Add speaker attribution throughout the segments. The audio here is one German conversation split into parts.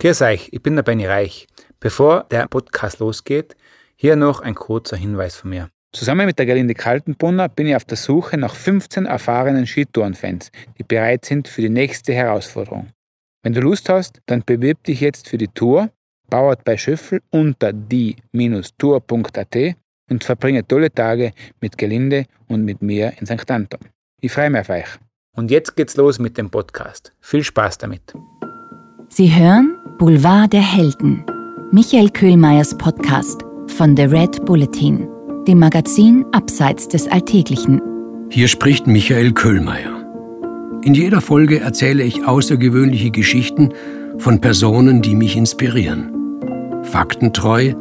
Speaker 1: Grüß euch, ich bin der Benny Reich. Bevor der Podcast losgeht, hier noch ein kurzer Hinweis von mir. Zusammen mit der Gerlinde Kaltenbrunner bin ich auf der Suche nach 15 erfahrenen Skitourenfans, die bereit sind für die nächste Herausforderung. Wenn du Lust hast, dann bewirb dich jetzt für die Tour, bauert bei Schöffel unter die-tour.at und verbringe tolle Tage mit Gerlinde und mit mir in St. Anton. Ich freue mich auf euch. Und jetzt geht's los mit dem Podcast. Viel Spaß damit.
Speaker 2: Sie hören Boulevard der Helden, Michael Köhlmeiers Podcast von The Red Bulletin, dem Magazin Abseits des Alltäglichen.
Speaker 3: Hier spricht Michael Köhlmeier. In jeder Folge erzähle ich außergewöhnliche Geschichten von Personen, die mich inspirieren. Faktentreu,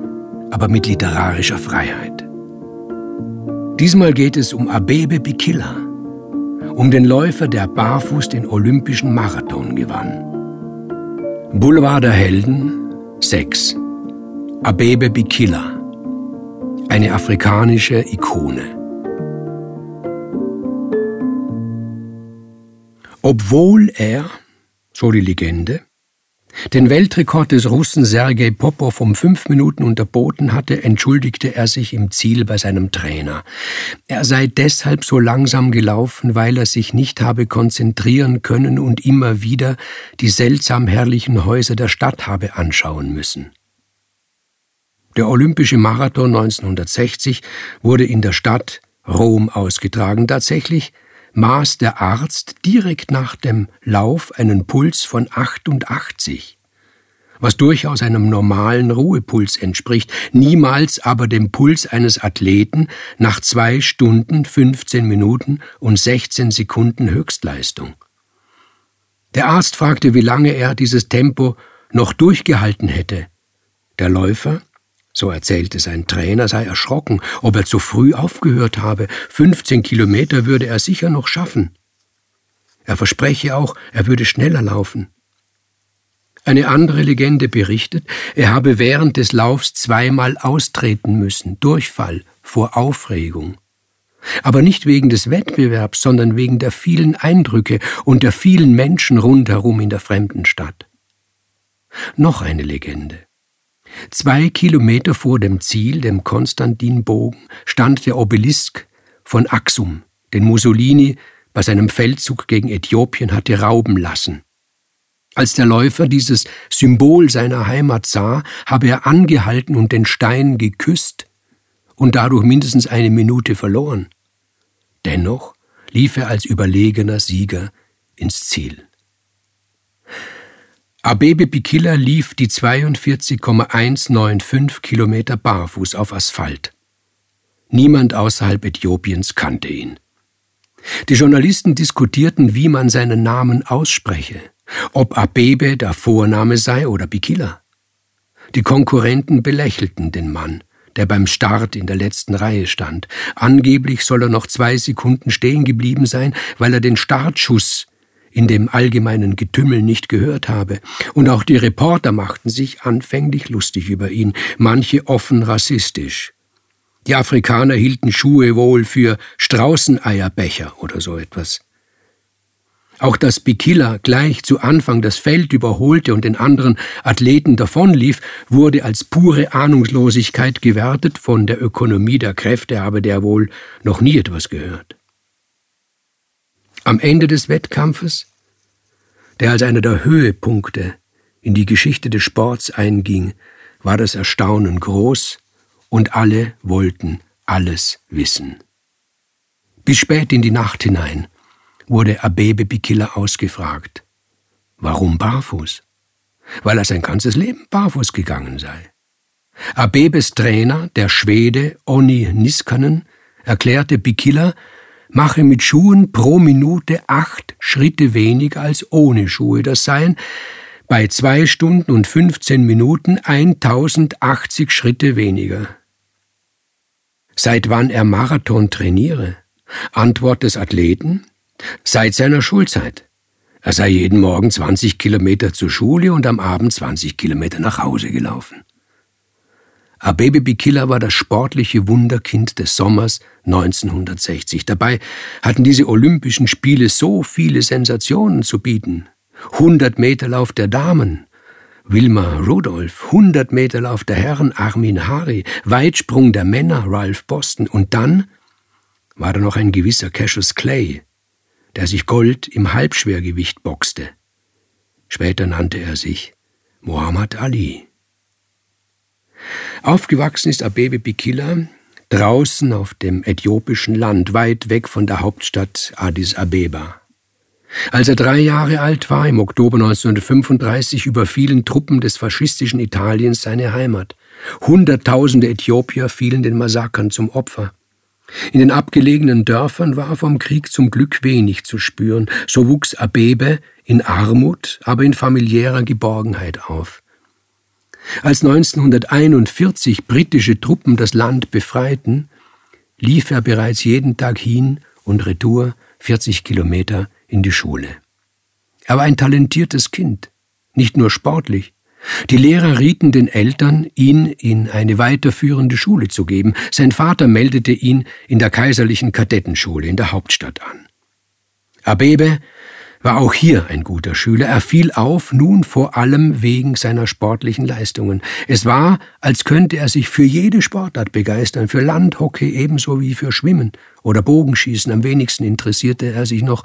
Speaker 3: aber mit literarischer Freiheit. Diesmal geht es um Abebe Bikila, um den Läufer, der barfuß den Olympischen Marathon gewann. Boulevard der Helden 6 Abebe Bikila Eine afrikanische Ikone. Obwohl er, so die Legende, den Weltrekord des Russen Sergei Popov um fünf Minuten unterboten hatte, entschuldigte er sich im Ziel bei seinem Trainer. Er sei deshalb so langsam gelaufen, weil er sich nicht habe konzentrieren können und immer wieder die seltsam herrlichen Häuser der Stadt habe anschauen müssen. Der Olympische Marathon 1960 wurde in der Stadt Rom ausgetragen. Tatsächlich maß der Arzt direkt nach dem Lauf einen Puls von 88, was durchaus einem normalen Ruhepuls entspricht, niemals aber dem Puls eines Athleten nach zwei Stunden, 15 Minuten und 16 Sekunden Höchstleistung. Der Arzt fragte, wie lange er dieses Tempo noch durchgehalten hätte. Der Läufer so erzählte sein Trainer, sei erschrocken, ob er zu früh aufgehört habe. 15 Kilometer würde er sicher noch schaffen. Er verspreche auch, er würde schneller laufen. Eine andere Legende berichtet, er habe während des Laufs zweimal austreten müssen, Durchfall vor Aufregung. Aber nicht wegen des Wettbewerbs, sondern wegen der vielen Eindrücke und der vielen Menschen rundherum in der fremden Stadt. Noch eine Legende. Zwei Kilometer vor dem Ziel, dem Konstantinbogen, stand der Obelisk von Axum, den Mussolini bei seinem Feldzug gegen Äthiopien hatte rauben lassen. Als der Läufer dieses Symbol seiner Heimat sah, habe er angehalten und den Stein geküsst und dadurch mindestens eine Minute verloren. Dennoch lief er als überlegener Sieger ins Ziel. Abebe Bikila lief die 42,195 Kilometer barfuß auf Asphalt. Niemand außerhalb Äthiopiens kannte ihn. Die Journalisten diskutierten, wie man seinen Namen ausspreche, ob Abebe der Vorname sei oder Bikila. Die Konkurrenten belächelten den Mann, der beim Start in der letzten Reihe stand. Angeblich soll er noch zwei Sekunden stehen geblieben sein, weil er den Startschuss in dem allgemeinen Getümmel nicht gehört habe, und auch die Reporter machten sich anfänglich lustig über ihn, manche offen rassistisch. Die Afrikaner hielten Schuhe wohl für Straußeneierbecher oder so etwas. Auch dass Bikila gleich zu Anfang das Feld überholte und den anderen Athleten davonlief, wurde als pure Ahnungslosigkeit gewertet, von der Ökonomie der Kräfte habe der wohl noch nie etwas gehört. Am Ende des Wettkampfes, der als einer der Höhepunkte in die Geschichte des Sports einging, war das Erstaunen groß und alle wollten alles wissen. Bis spät in die Nacht hinein wurde Abebe Bikila ausgefragt. Warum barfuß? Weil er sein ganzes Leben barfuß gegangen sei. Abebes Trainer, der Schwede Onni Niskanen, erklärte Bikila, mache mit Schuhen pro Minute acht Schritte weniger als ohne Schuhe. Das seien bei zwei Stunden und 15 Minuten 1080 Schritte weniger. Seit wann er Marathon trainiere? Antwort des Athleten? Seit seiner Schulzeit. Er sei jeden Morgen 20 Kilometer zur Schule und am Abend 20 Kilometer nach Hause gelaufen. Abebe Bikila war das sportliche Wunderkind des Sommers 1960. Dabei hatten diese Olympischen Spiele so viele Sensationen zu bieten. 100 Meter Lauf der Damen, Wilma Rudolph, 100 Meter Lauf der Herren Armin Hari, Weitsprung der Männer Ralph Boston und dann war da noch ein gewisser Cassius Clay, der sich Gold im Halbschwergewicht boxte. Später nannte er sich Muhammad Ali. Aufgewachsen ist Abebe Bikila draußen auf dem äthiopischen Land, weit weg von der Hauptstadt Addis Abeba. Als er drei Jahre alt war, im Oktober 1935, überfielen Truppen des faschistischen Italiens seine Heimat. Hunderttausende Äthiopier fielen den Massakern zum Opfer. In den abgelegenen Dörfern war vom Krieg zum Glück wenig zu spüren, so wuchs Abebe in Armut, aber in familiärer Geborgenheit auf. Als 1941 britische Truppen das Land befreiten, lief er bereits jeden Tag hin und retour 40 Kilometer in die Schule. Er war ein talentiertes Kind, nicht nur sportlich. Die Lehrer rieten den Eltern, ihn in eine weiterführende Schule zu geben. Sein Vater meldete ihn in der kaiserlichen Kadettenschule in der Hauptstadt an. Abebe war auch hier ein guter Schüler. Er fiel auf, nun vor allem wegen seiner sportlichen Leistungen. Es war, als könnte er sich für jede Sportart begeistern, für Landhockey ebenso wie für Schwimmen oder Bogenschießen. Am wenigsten interessierte er sich noch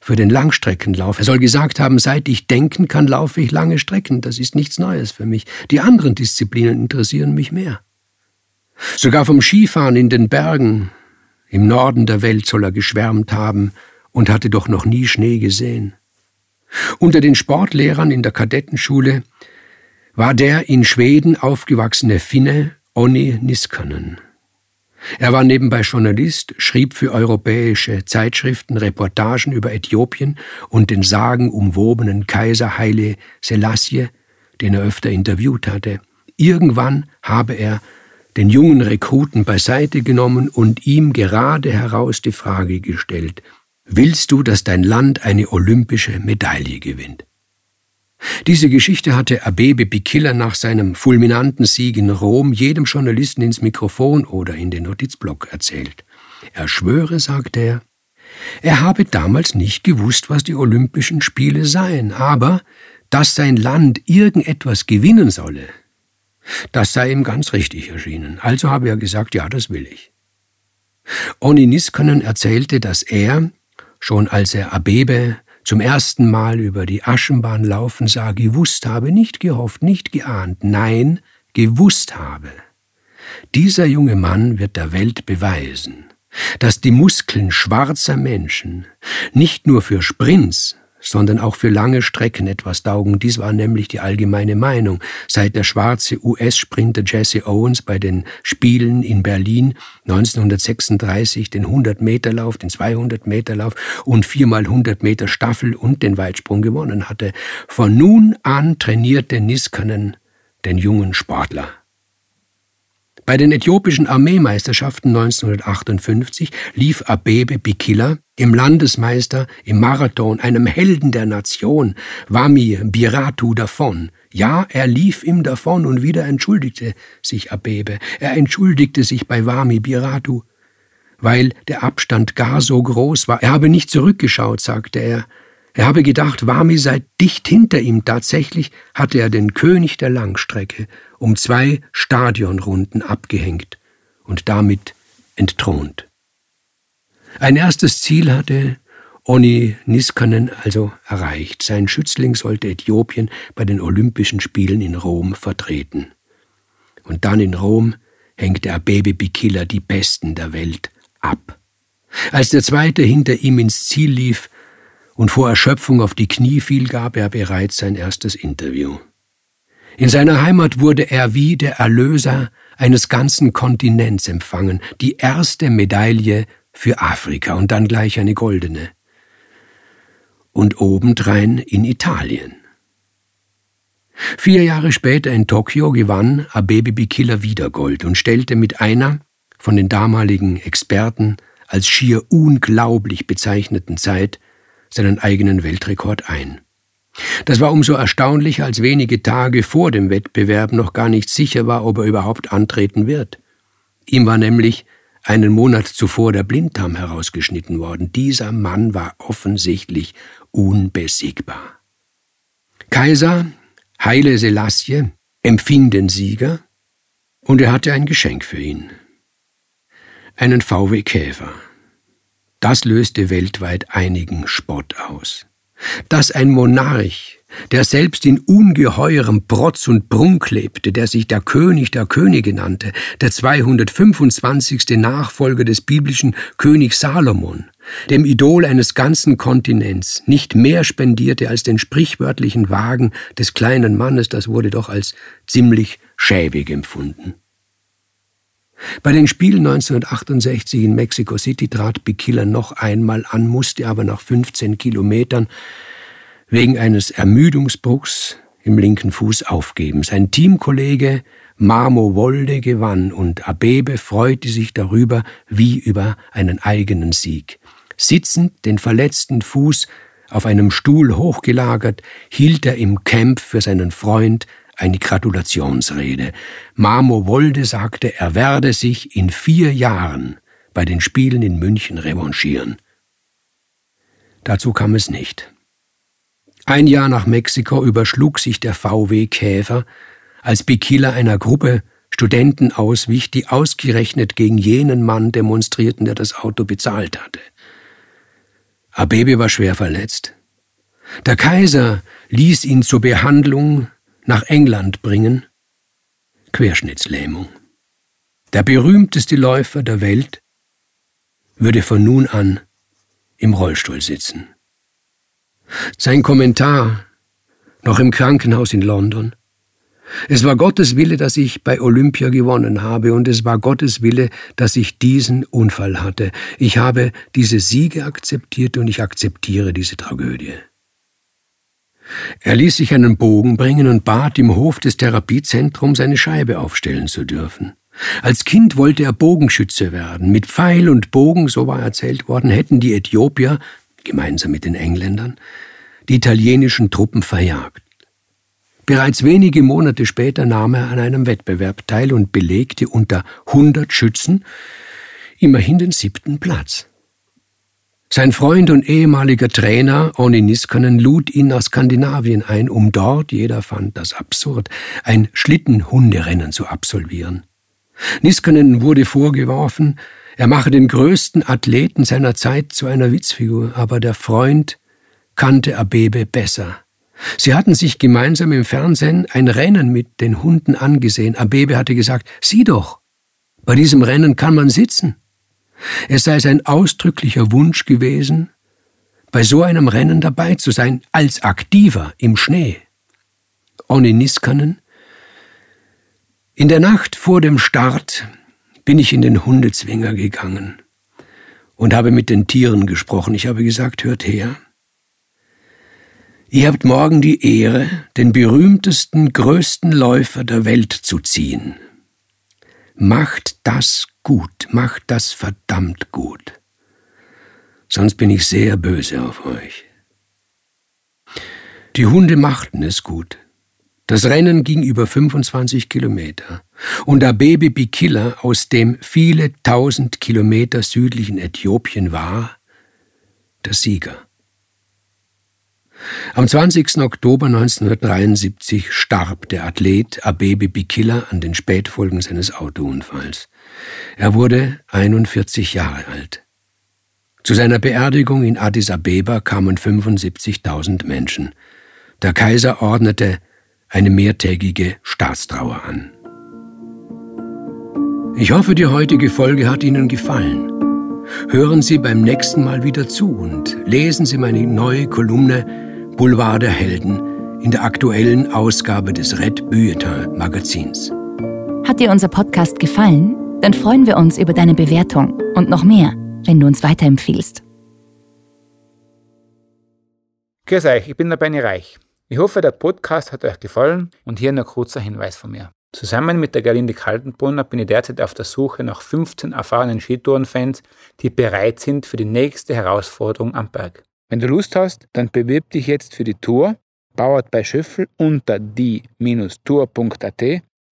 Speaker 3: für den Langstreckenlauf. Er soll gesagt haben, seit ich denken kann, laufe ich lange Strecken. Das ist nichts Neues für mich. Die anderen Disziplinen interessieren mich mehr. Sogar vom Skifahren in den Bergen im Norden der Welt soll er geschwärmt haben, und hatte doch noch nie Schnee gesehen. Unter den Sportlehrern in der Kadettenschule war der in Schweden aufgewachsene Finne Onni Niskanen. Er war nebenbei Journalist, schrieb für europäische Zeitschriften Reportagen über Äthiopien und den sagenumwobenen Kaiser Haile Selassie, den er öfter interviewt hatte. Irgendwann habe er den jungen Rekruten beiseite genommen und ihm gerade heraus die Frage gestellt, willst du, dass dein Land eine olympische Medaille gewinnt. Diese Geschichte hatte Abebe Bikiller nach seinem fulminanten Sieg in Rom jedem Journalisten ins Mikrofon oder in den Notizblock erzählt. Er schwöre, sagte er, er habe damals nicht gewusst, was die Olympischen Spiele seien, aber dass sein Land irgendetwas gewinnen solle, das sei ihm ganz richtig erschienen. Also habe er gesagt, ja, das will ich. Onni Niskanen erzählte, dass er, Schon als er Abebe zum ersten Mal über die Aschenbahn laufen sah, gewusst habe, nicht gehofft, nicht geahnt, nein, gewusst habe. Dieser junge Mann wird der Welt beweisen, dass die Muskeln schwarzer Menschen nicht nur für Sprints, sondern auch für lange Strecken etwas taugen. Dies war nämlich die allgemeine Meinung, seit der schwarze US-Sprinter Jesse Owens bei den Spielen in Berlin 1936 den 100-Meter-Lauf, den 200-Meter-Lauf und viermal 100 Meter Staffel und den Weitsprung gewonnen hatte. Von nun an trainierte Niskanen den jungen Sportler. Bei den äthiopischen Armeemeisterschaften 1958 lief Abebe Bikila im Landesmeister im Marathon, einem Helden der Nation, Wami Biratu davon. Ja, er lief ihm davon und wieder entschuldigte sich Abebe. Er entschuldigte sich bei Wami Biratu, weil der Abstand gar so groß war. Er habe nicht zurückgeschaut, sagte er. Er habe gedacht, Wami sei dicht hinter ihm. Tatsächlich hatte er den König der Langstrecke um zwei Stadionrunden abgehängt und damit entthront. Ein erstes Ziel hatte Onni Niskanen also erreicht. Sein Schützling sollte Äthiopien bei den Olympischen Spielen in Rom vertreten. Und dann in Rom hängte Abebe Bikila die Besten der Welt ab. Als der zweite hinter ihm ins Ziel lief und vor Erschöpfung auf die Knie fiel, gab er bereits sein erstes Interview. In seiner Heimat wurde er wie der Erlöser eines ganzen Kontinents empfangen, die erste Medaille für Afrika und dann gleich eine goldene. Und obendrein in Italien. Vier Jahre später in Tokio gewann Abebe Bikila wieder Gold und stellte mit einer von den damaligen Experten als schier unglaublich bezeichneten Zeit seinen eigenen Weltrekord ein. Das war umso erstaunlicher, als wenige Tage vor dem Wettbewerb noch gar nicht sicher war, ob er überhaupt antreten wird. Ihm war nämlich einen Monat zuvor der Blinddarm herausgeschnitten worden. Dieser Mann war offensichtlich unbesiegbar. Kaiser Heile Selassie empfing den Sieger und er hatte ein Geschenk für ihn. Einen VW Käfer. Das löste weltweit einigen Spott aus. Dass ein Monarch, der selbst in ungeheurem Protz und Prunk lebte, der sich der König der Könige nannte, der 225. Nachfolger des biblischen Königs Salomon, dem Idol eines ganzen Kontinents, nicht mehr spendierte als den sprichwörtlichen Wagen des kleinen Mannes, das wurde doch als ziemlich schäbig empfunden. Bei den Spielen 1968 in Mexico City trat Bikila noch einmal an, musste aber nach 15 Kilometern wegen eines Ermüdungsbruchs im linken Fuß aufgeben. Sein Teamkollege Mamo Wolde gewann und Abebe freute sich darüber wie über einen eigenen Sieg. Sitzend, den verletzten Fuß auf einem Stuhl hochgelagert, hielt er im Camp für seinen Freund eine Gratulationsrede. Mamo Wolde sagte, er werde sich in vier Jahren bei den Spielen in München revanchieren. Dazu kam es nicht. Ein Jahr nach Mexiko überschlug sich der VW Käfer, als Bikila einer Gruppe Studenten auswich, die ausgerechnet gegen jenen Mann demonstrierten, der das Auto bezahlt hatte. Abebe war schwer verletzt. Der Kaiser ließ ihn zur Behandlung nach England bringen? Querschnittslähmung. Der berühmteste Läufer der Welt würde von nun an im Rollstuhl sitzen. Sein Kommentar noch im Krankenhaus in London. Es war Gottes Wille, dass ich bei Olympia gewonnen habe, und es war Gottes Wille, dass ich diesen Unfall hatte. Ich habe diese Siege akzeptiert und ich akzeptiere diese Tragödie. Er ließ sich einen Bogen bringen und bat im Hof des Therapiezentrums eine Scheibe aufstellen zu dürfen. Als Kind wollte er Bogenschütze werden. Mit Pfeil und Bogen, so war erzählt worden, hätten die Äthiopier, gemeinsam mit den Engländern, die italienischen Truppen verjagt. Bereits wenige Monate später nahm er an einem Wettbewerb teil und belegte unter 100 Schützen immerhin den siebten Platz. Sein Freund und ehemaliger Trainer Onni Niskanen lud ihn nach Skandinavien ein, um dort, jeder fand das absurd, ein Schlittenhunderennen zu absolvieren. Niskanen wurde vorgeworfen, er mache den größten Athleten seiner Zeit zu einer Witzfigur, aber der Freund kannte Abebe besser. Sie hatten sich gemeinsam im Fernsehen ein Rennen mit den Hunden angesehen. Abebe hatte gesagt, sieh doch, bei diesem Rennen kann man sitzen. Es sei sein ausdrücklicher Wunsch gewesen, bei so einem Rennen dabei zu sein, als Aktiver im Schnee. Onni Niskanen. In der Nacht vor dem Start bin ich in den Hundezwinger gegangen und habe mit den Tieren gesprochen. Ich habe gesagt, hört her. Ihr habt morgen die Ehre, den berühmtesten, größten Läufer der Welt zu ziehen. Macht das gut, macht das verdammt gut. Sonst bin ich sehr böse auf euch. Die Hunde machten es gut. Das Rennen ging über 25 Kilometer und Abebe Bikilla, aus dem viele tausend Kilometer südlichen Äthiopien war, der Sieger. Am 20. Oktober 1973 starb der Athlet Abebe Bikilla an den Spätfolgen seines Autounfalls. Er wurde 41 Jahre alt. Zu seiner Beerdigung in Addis Abeba kamen 75.000 Menschen. Der Kaiser ordnete eine mehrtägige Staatstrauer an. Ich hoffe, die heutige Folge hat Ihnen gefallen. Hören Sie beim nächsten Mal wieder zu und lesen Sie meine neue Kolumne Boulevard der Helden in der aktuellen Ausgabe des Red Bulletin Magazins.
Speaker 2: Hat dir unser Podcast gefallen? Dann freuen wir uns über deine Bewertung und noch mehr, wenn du uns weiterempfiehlst.
Speaker 1: Grüß euch, ich bin der Benny Reich. Ich hoffe, der Podcast hat euch gefallen und hier noch kurzer Hinweis von mir. Zusammen mit der Gerlinde Kaltenbrunner bin ich derzeit auf der Suche nach 15 erfahrenen Skitourenfans, die bereit sind für die nächste Herausforderung am Berg. Wenn du Lust hast, dann bewirb dich jetzt für die Tour, bauert bei Schöffel unter die-tour.at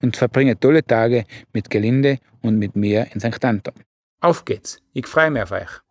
Speaker 1: und verbringe tolle Tage mit Gelinde und mit mir in St. Anton. Auf geht's, ich freue mich auf euch.